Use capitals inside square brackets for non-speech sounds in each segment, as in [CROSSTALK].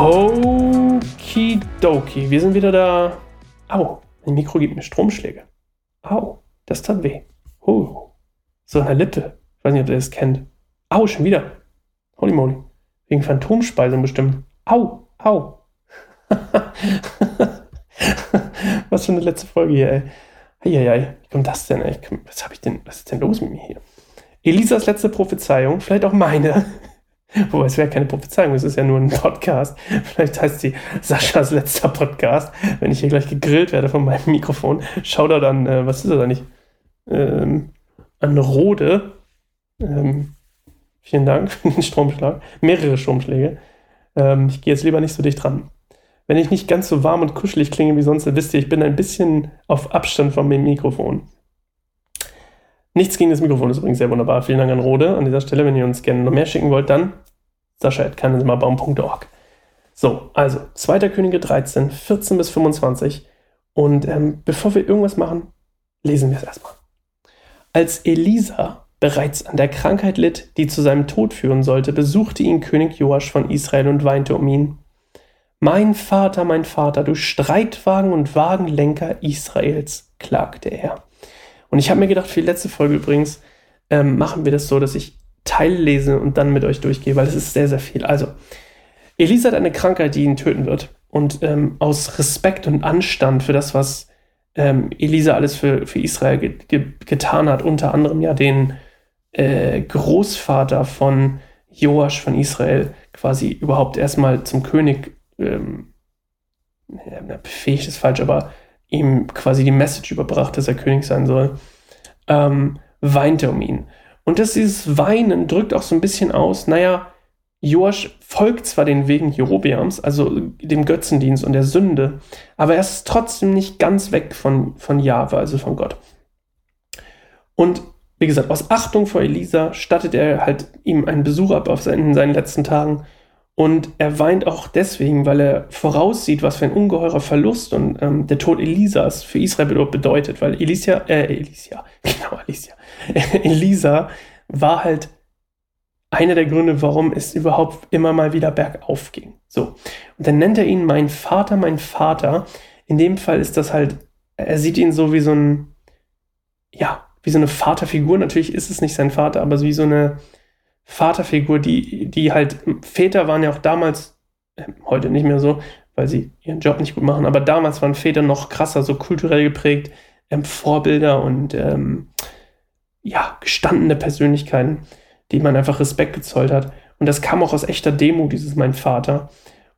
Okidoki, wir sind wieder da. Au, mein Mikro gibt mir Stromschläge. Au, das tat weh. Huh. So eine Lippe. Ich weiß nicht, ob ihr das kennt. Au, schon wieder. Holy moly. Wegen Phantomspeisung bestimmt. Au, au. [LAUGHS] was für eine letzte Folge hier, ey. Eieiei, wie kommt das denn, ey? Was, hab ich denn, was ist denn los mit mir hier? Elisas letzte Prophezeiung, vielleicht auch meine. [LAUGHS] Wobei es wäre keine Prophezeiung, es ist ja nur ein Podcast. [LAUGHS] Vielleicht heißt sie Saschas letzter Podcast, wenn ich hier gleich gegrillt werde von meinem Mikrofon. Schau da dann, äh, was ist das eigentlich? Ähm, an Rode. Ähm, vielen Dank für den Stromschlag. Mehrere Stromschläge. Ähm, ich gehe jetzt lieber nicht so dicht dran. Wenn ich nicht ganz so warm und kuschelig klinge wie sonst, dann wisst ihr, ich bin ein bisschen auf Abstand von dem Mikrofon. Nichts gegen das Mikrofon ist übrigens sehr wunderbar. Vielen Dank an Rode an dieser Stelle. Wenn ihr uns gerne noch mehr schicken wollt, dann sascha.kannensimmerbaum.org. So, also 2. Könige 13, 14 bis 25. Und ähm, bevor wir irgendwas machen, lesen wir es erstmal. Als Elisa bereits an der Krankheit litt, die zu seinem Tod führen sollte, besuchte ihn König Joasch von Israel und weinte um ihn. Mein Vater, mein Vater, du Streitwagen und Wagenlenker Israels, klagte er. Und ich habe mir gedacht, für die letzte Folge übrigens, ähm, machen wir das so, dass ich Teile lese und dann mit euch durchgehe, weil es ist sehr, sehr viel. Also, Elisa hat eine Krankheit, die ihn töten wird. Und ähm, aus Respekt und Anstand für das, was ähm, Elisa alles für, für Israel ge ge getan hat, unter anderem ja den äh, Großvater von Joasch von Israel quasi überhaupt erstmal zum König ähm, befähigt ist falsch, aber ihm quasi die Message überbracht, dass er König sein soll, ähm, weint er um ihn. Und dass dieses Weinen drückt auch so ein bisschen aus, naja, Joasch folgt zwar den Wegen Jerobeams, also dem Götzendienst und der Sünde, aber er ist trotzdem nicht ganz weg von, von Jahwe, also von Gott. Und wie gesagt, aus Achtung vor Elisa stattet er halt ihm einen Besuch ab auf seinen, in seinen letzten Tagen und er weint auch deswegen, weil er voraussieht, was für ein ungeheurer Verlust und ähm, der Tod Elisas für Israel bedeutet, weil Elisa, äh, Elisa, [LAUGHS] genau, Elisa, [LAUGHS] Elisa war halt einer der Gründe, warum es überhaupt immer mal wieder bergauf ging. So. Und dann nennt er ihn mein Vater, mein Vater. In dem Fall ist das halt, er sieht ihn so wie so ein, ja, wie so eine Vaterfigur. Natürlich ist es nicht sein Vater, aber so wie so eine, Vaterfigur, die, die halt, Väter waren ja auch damals, äh, heute nicht mehr so, weil sie ihren Job nicht gut machen, aber damals waren Väter noch krasser, so kulturell geprägt, ähm, Vorbilder und ähm, ja, gestandene Persönlichkeiten, die man einfach Respekt gezollt hat. Und das kam auch aus echter Demo, dieses mein Vater.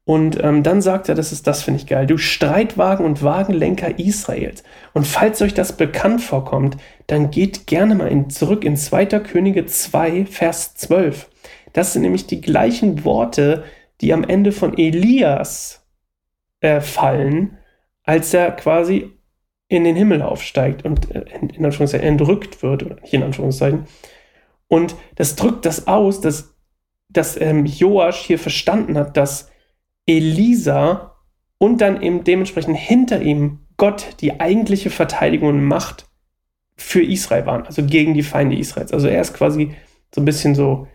Und ähm, dann sagt er, das ist das, finde ich geil, du Streitwagen und Wagenlenker Israels. Und falls euch das bekannt vorkommt, dann geht gerne mal in, zurück in 2. Könige 2, Vers 12. Das sind nämlich die gleichen Worte, die am Ende von Elias äh, fallen, als er quasi in den Himmel aufsteigt und äh, in, in Anführungszeichen entrückt wird, oder nicht in Anführungszeichen. Und das drückt das aus, dass, dass ähm, Joasch hier verstanden hat, dass Elisa und dann eben dementsprechend hinter ihm Gott die eigentliche Verteidigung und Macht für Israel waren, also gegen die Feinde Israels. Also er ist quasi so ein bisschen so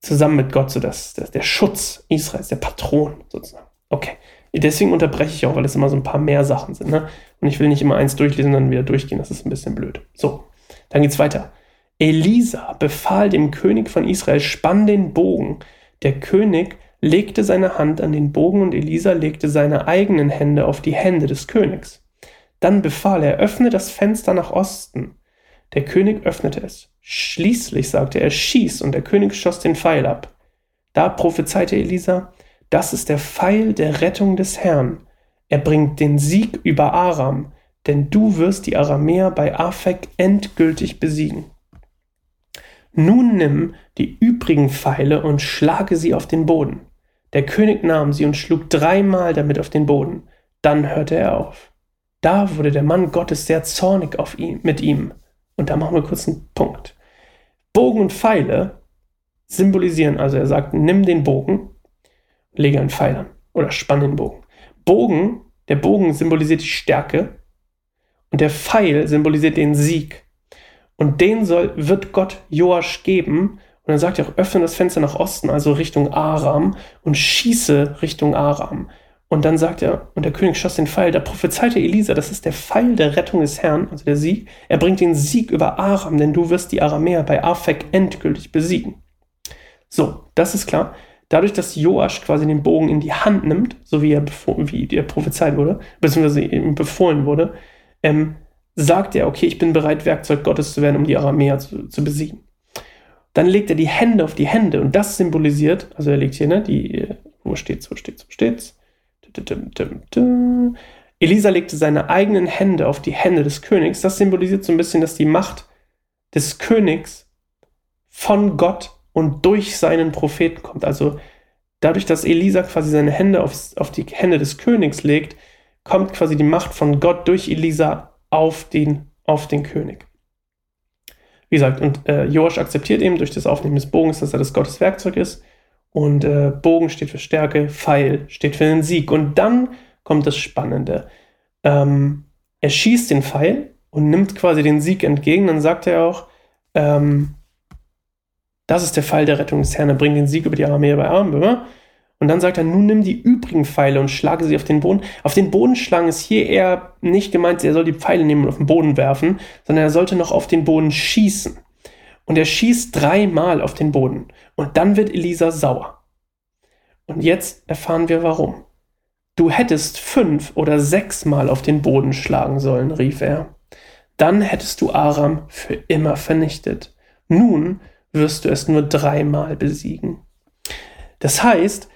zusammen mit Gott so das, das der Schutz Israels, der Patron sozusagen. Okay. Deswegen unterbreche ich auch, weil es immer so ein paar mehr Sachen sind. Ne? Und ich will nicht immer eins durchlesen und dann wieder durchgehen. Das ist ein bisschen blöd. So, dann geht's weiter. Elisa befahl dem König von Israel, spann den Bogen. Der König legte seine Hand an den Bogen und Elisa legte seine eigenen Hände auf die Hände des Königs. Dann befahl er, öffne das Fenster nach Osten. Der König öffnete es. Schließlich sagte er, schieß, und der König schoss den Pfeil ab. Da prophezeite Elisa, das ist der Pfeil der Rettung des Herrn. Er bringt den Sieg über Aram, denn du wirst die Aramäer bei Afek endgültig besiegen. Nun nimm die übrigen Pfeile und schlage sie auf den Boden. Der König nahm sie und schlug dreimal damit auf den Boden. Dann hörte er auf. Da wurde der Mann Gottes sehr zornig auf ihn, mit ihm. Und da machen wir kurz einen Punkt. Bogen und Pfeile symbolisieren, also er sagt, nimm den Bogen, lege einen Pfeil an oder spann den Bogen. Bogen, der Bogen symbolisiert die Stärke und der Pfeil symbolisiert den Sieg. Und den soll, wird Gott Joasch geben Und dann sagt er auch, öffne das Fenster nach Osten, also Richtung Aram, und schieße Richtung Aram. Und dann sagt er, und der König schoss den Pfeil, da prophezeite Elisa, das ist der Pfeil der Rettung des Herrn, also der Sieg. Er bringt den Sieg über Aram, denn du wirst die Aramäer bei Afek endgültig besiegen. So, das ist klar. Dadurch, dass Joasch quasi den Bogen in die Hand nimmt, so wie er, wie er prophezeit wurde, beziehungsweise ihm befohlen wurde, ähm, sagt er, okay, ich bin bereit, Werkzeug Gottes zu werden, um die Aramäer zu, zu besiegen. Dann legt er die Hände auf die Hände und das symbolisiert, also er legt hier, ne, die, wo steht's, wo steht's, wo steht's? Elisa legte seine eigenen Hände auf die Hände des Königs. Das symbolisiert so ein bisschen, dass die Macht des Königs von Gott und durch seinen Propheten kommt. Also dadurch, dass Elisa quasi seine Hände auf, auf die Hände des Königs legt, kommt quasi die Macht von Gott durch Elisa auf den, auf den König. Wie gesagt, und äh, Joasch akzeptiert eben durch das Aufnehmen des Bogens, dass er das Gottes Werkzeug ist. Und äh, Bogen steht für Stärke, Pfeil steht für den Sieg. Und dann kommt das Spannende. Ähm, er schießt den Pfeil und nimmt quasi den Sieg entgegen. Dann sagt er auch, ähm, das ist der Pfeil der Rettung des Herrn. Er bringt den Sieg über die Aramäer bei Armbömer. Und dann sagt er, nun nimm die übrigen Pfeile und schlage sie auf den Boden. Auf den Boden schlagen ist hier eher nicht gemeint, er soll die Pfeile nehmen und auf den Boden werfen, sondern er sollte noch auf den Boden schießen. Und er schießt dreimal auf den Boden. Und dann wird Elisa sauer. Und jetzt erfahren wir warum. Du hättest fünf oder sechsmal auf den Boden schlagen sollen, rief er. Dann hättest du Aram für immer vernichtet. Nun wirst du es nur dreimal besiegen. Das heißt,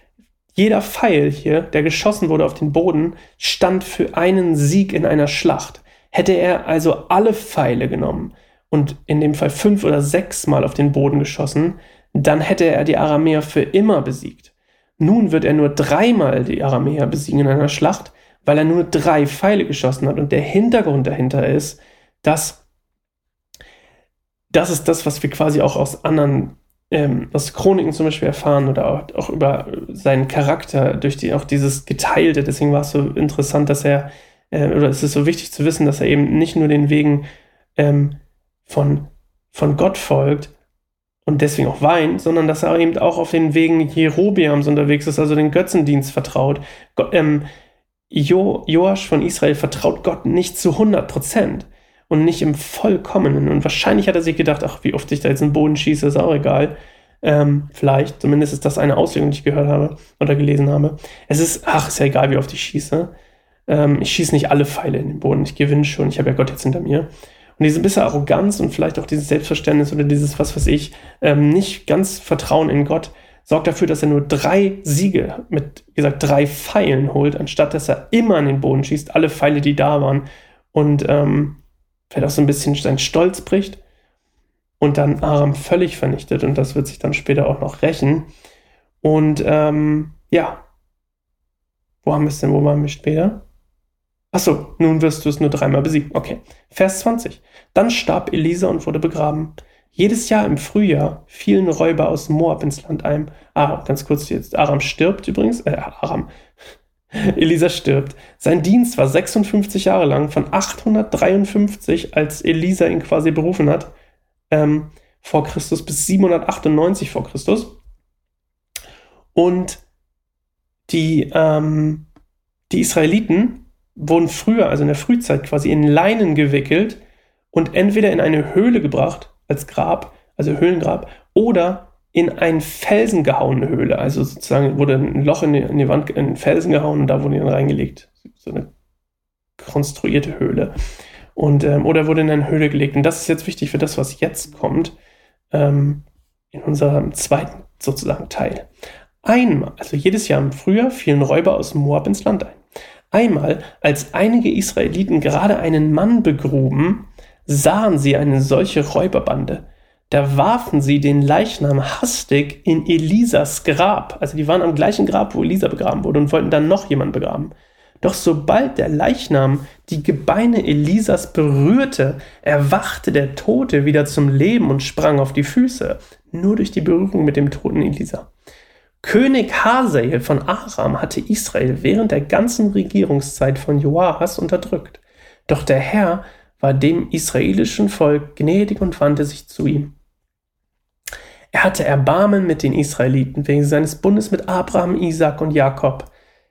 jeder Pfeil hier, der geschossen wurde auf den Boden, stand für einen Sieg in einer Schlacht. Hätte er also alle Pfeile genommen, und in dem Fall fünf oder sechs Mal auf den Boden geschossen, dann hätte er die Aramäer für immer besiegt. Nun wird er nur dreimal die Aramäer besiegen in einer Schlacht, weil er nur drei Pfeile geschossen hat. Und der Hintergrund dahinter ist, dass das ist das, was wir quasi auch aus anderen, ähm, aus Chroniken zum Beispiel erfahren oder auch, auch, über seinen Charakter, durch die, auch dieses Geteilte. Deswegen war es so interessant, dass er, äh, oder es ist so wichtig zu wissen, dass er eben nicht nur den Wegen ähm, von, von Gott folgt und deswegen auch weint, sondern dass er eben auch auf den Wegen Jerobiams unterwegs ist, also den Götzendienst vertraut. Gott, ähm, jo, Joasch von Israel vertraut Gott nicht zu 100 Prozent und nicht im Vollkommenen. Und wahrscheinlich hat er sich gedacht, ach, wie oft ich da jetzt in den Boden schieße, ist auch egal. Ähm, vielleicht, zumindest ist das eine Auslegung, die ich gehört habe oder gelesen habe. Es ist, ach, ist ja egal, wie oft ich schieße. Ähm, ich schieße nicht alle Pfeile in den Boden, ich gewinne schon, ich habe ja Gott jetzt hinter mir. Und diese bisschen Arroganz und vielleicht auch dieses Selbstverständnis oder dieses, was weiß ich, ähm, nicht ganz Vertrauen in Gott, sorgt dafür, dass er nur drei Siege mit, wie gesagt, drei Pfeilen holt, anstatt dass er immer an den Boden schießt, alle Pfeile, die da waren. Und ähm, vielleicht auch so ein bisschen sein Stolz bricht und dann Aram völlig vernichtet. Und das wird sich dann später auch noch rächen. Und ähm, ja, wo haben wir es denn? Wo waren wir später? Achso, nun wirst du es nur dreimal besiegen. Okay. Vers 20. Dann starb Elisa und wurde begraben. Jedes Jahr im Frühjahr fielen Räuber aus Moab ins Land ein. Ah, ganz kurz jetzt. Aram stirbt übrigens. Äh, Aram. Elisa stirbt. Sein Dienst war 56 Jahre lang, von 853, als Elisa ihn quasi berufen hat, ähm, vor Christus, bis 798 vor Christus. Und die, ähm, die Israeliten wurden früher, also in der Frühzeit, quasi in Leinen gewickelt und entweder in eine Höhle gebracht als Grab, also Höhlengrab, oder in einen Felsen gehauene Höhle. Also sozusagen wurde ein Loch in die, in die Wand, in den Felsen gehauen und da wurde dann reingelegt. So eine konstruierte Höhle. Und, ähm, oder wurde in eine Höhle gelegt. Und das ist jetzt wichtig für das, was jetzt kommt, ähm, in unserem zweiten sozusagen Teil. Einmal, also jedes Jahr im Frühjahr, fielen Räuber aus Moab ins Land ein. Einmal, als einige Israeliten gerade einen Mann begruben, sahen sie eine solche Räuberbande. Da warfen sie den Leichnam hastig in Elisas Grab. Also die waren am gleichen Grab, wo Elisa begraben wurde und wollten dann noch jemanden begraben. Doch sobald der Leichnam die Gebeine Elisas berührte, erwachte der Tote wieder zum Leben und sprang auf die Füße, nur durch die Berührung mit dem toten Elisa. König Hazael von Aram hatte Israel während der ganzen Regierungszeit von Joahas unterdrückt. Doch der Herr war dem israelischen Volk gnädig und wandte sich zu ihm. Er hatte Erbarmen mit den Israeliten wegen seines Bundes mit Abraham, Isaac und Jakob.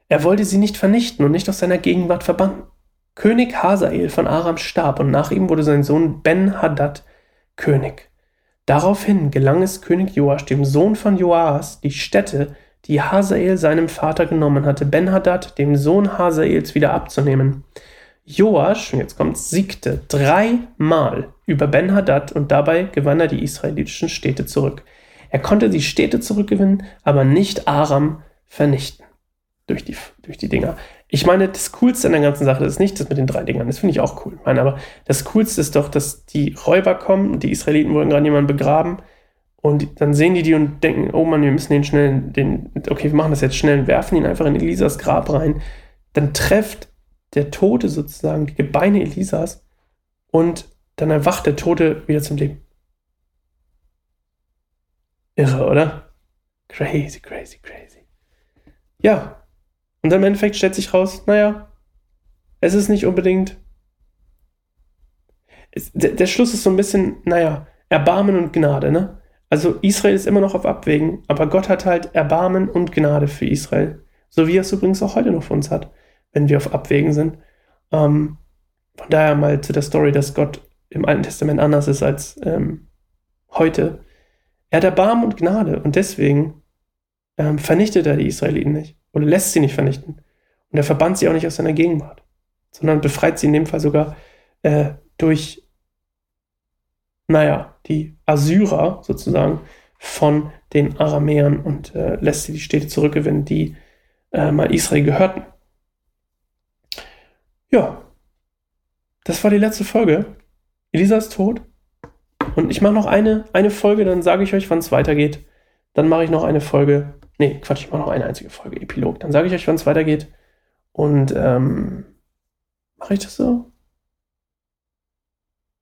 Er wollte sie nicht vernichten und nicht aus seiner Gegenwart verbannen. König Hazael von Aram starb und nach ihm wurde sein Sohn Ben-Hadad König. Daraufhin gelang es König Joasch, dem Sohn von Joas, die Städte, die Hazael seinem Vater genommen hatte, Ben-Hadad, dem Sohn Hazaels, wieder abzunehmen. Joasch, und jetzt kommt's, siegte dreimal über Ben-Hadad und dabei gewann er die israelitischen Städte zurück. Er konnte die Städte zurückgewinnen, aber nicht Aram vernichten. Durch die, durch die Dinger. Ich meine, das Coolste an der ganzen Sache ist nicht das mit den drei Dingern. Das finde ich auch cool. Ich meine, aber das Coolste ist doch, dass die Räuber kommen die Israeliten wollen gerade jemanden begraben. Und dann sehen die die und denken, oh Mann, wir müssen den schnell, den, okay, wir machen das jetzt schnell und werfen ihn einfach in Elisas Grab rein. Dann trefft der Tote sozusagen die Gebeine Elisas und dann erwacht der Tote wieder zum Leben. Irre, oder? Crazy, crazy, crazy. Ja, und im Endeffekt stellt sich raus, naja, es ist nicht unbedingt. Es, der, der, Schluss ist so ein bisschen, naja, Erbarmen und Gnade, ne? Also Israel ist immer noch auf Abwägen, aber Gott hat halt Erbarmen und Gnade für Israel. So wie er es übrigens auch heute noch für uns hat, wenn wir auf Abwägen sind. Ähm, von daher mal zu der Story, dass Gott im Alten Testament anders ist als ähm, heute. Er hat Erbarmen und Gnade und deswegen ähm, vernichtet er die Israeliten nicht oder lässt sie nicht vernichten. Und er verbannt sie auch nicht aus seiner Gegenwart, sondern befreit sie in dem Fall sogar äh, durch, naja, die Assyrer sozusagen von den Aramäern und äh, lässt sie die Städte zurückgewinnen, die äh, mal Israel gehörten. Ja, das war die letzte Folge. Elisa ist tot. Und ich mache noch eine, eine Folge, dann sage ich euch, wann es weitergeht. Dann mache ich noch eine Folge Nee, Quatsch, ich mache noch eine einzige Folge, Epilog. Dann sage ich euch, wann es weitergeht. Und ähm, mache ich das so?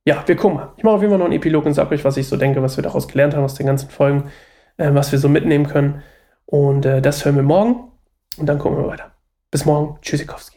Ja, wir gucken mal. Ich mache auf jeden Fall noch einen Epilog und sage euch, was ich so denke, was wir daraus gelernt haben aus den ganzen Folgen, äh, was wir so mitnehmen können. Und äh, das hören wir morgen. Und dann gucken wir weiter. Bis morgen. Tschüssikowski.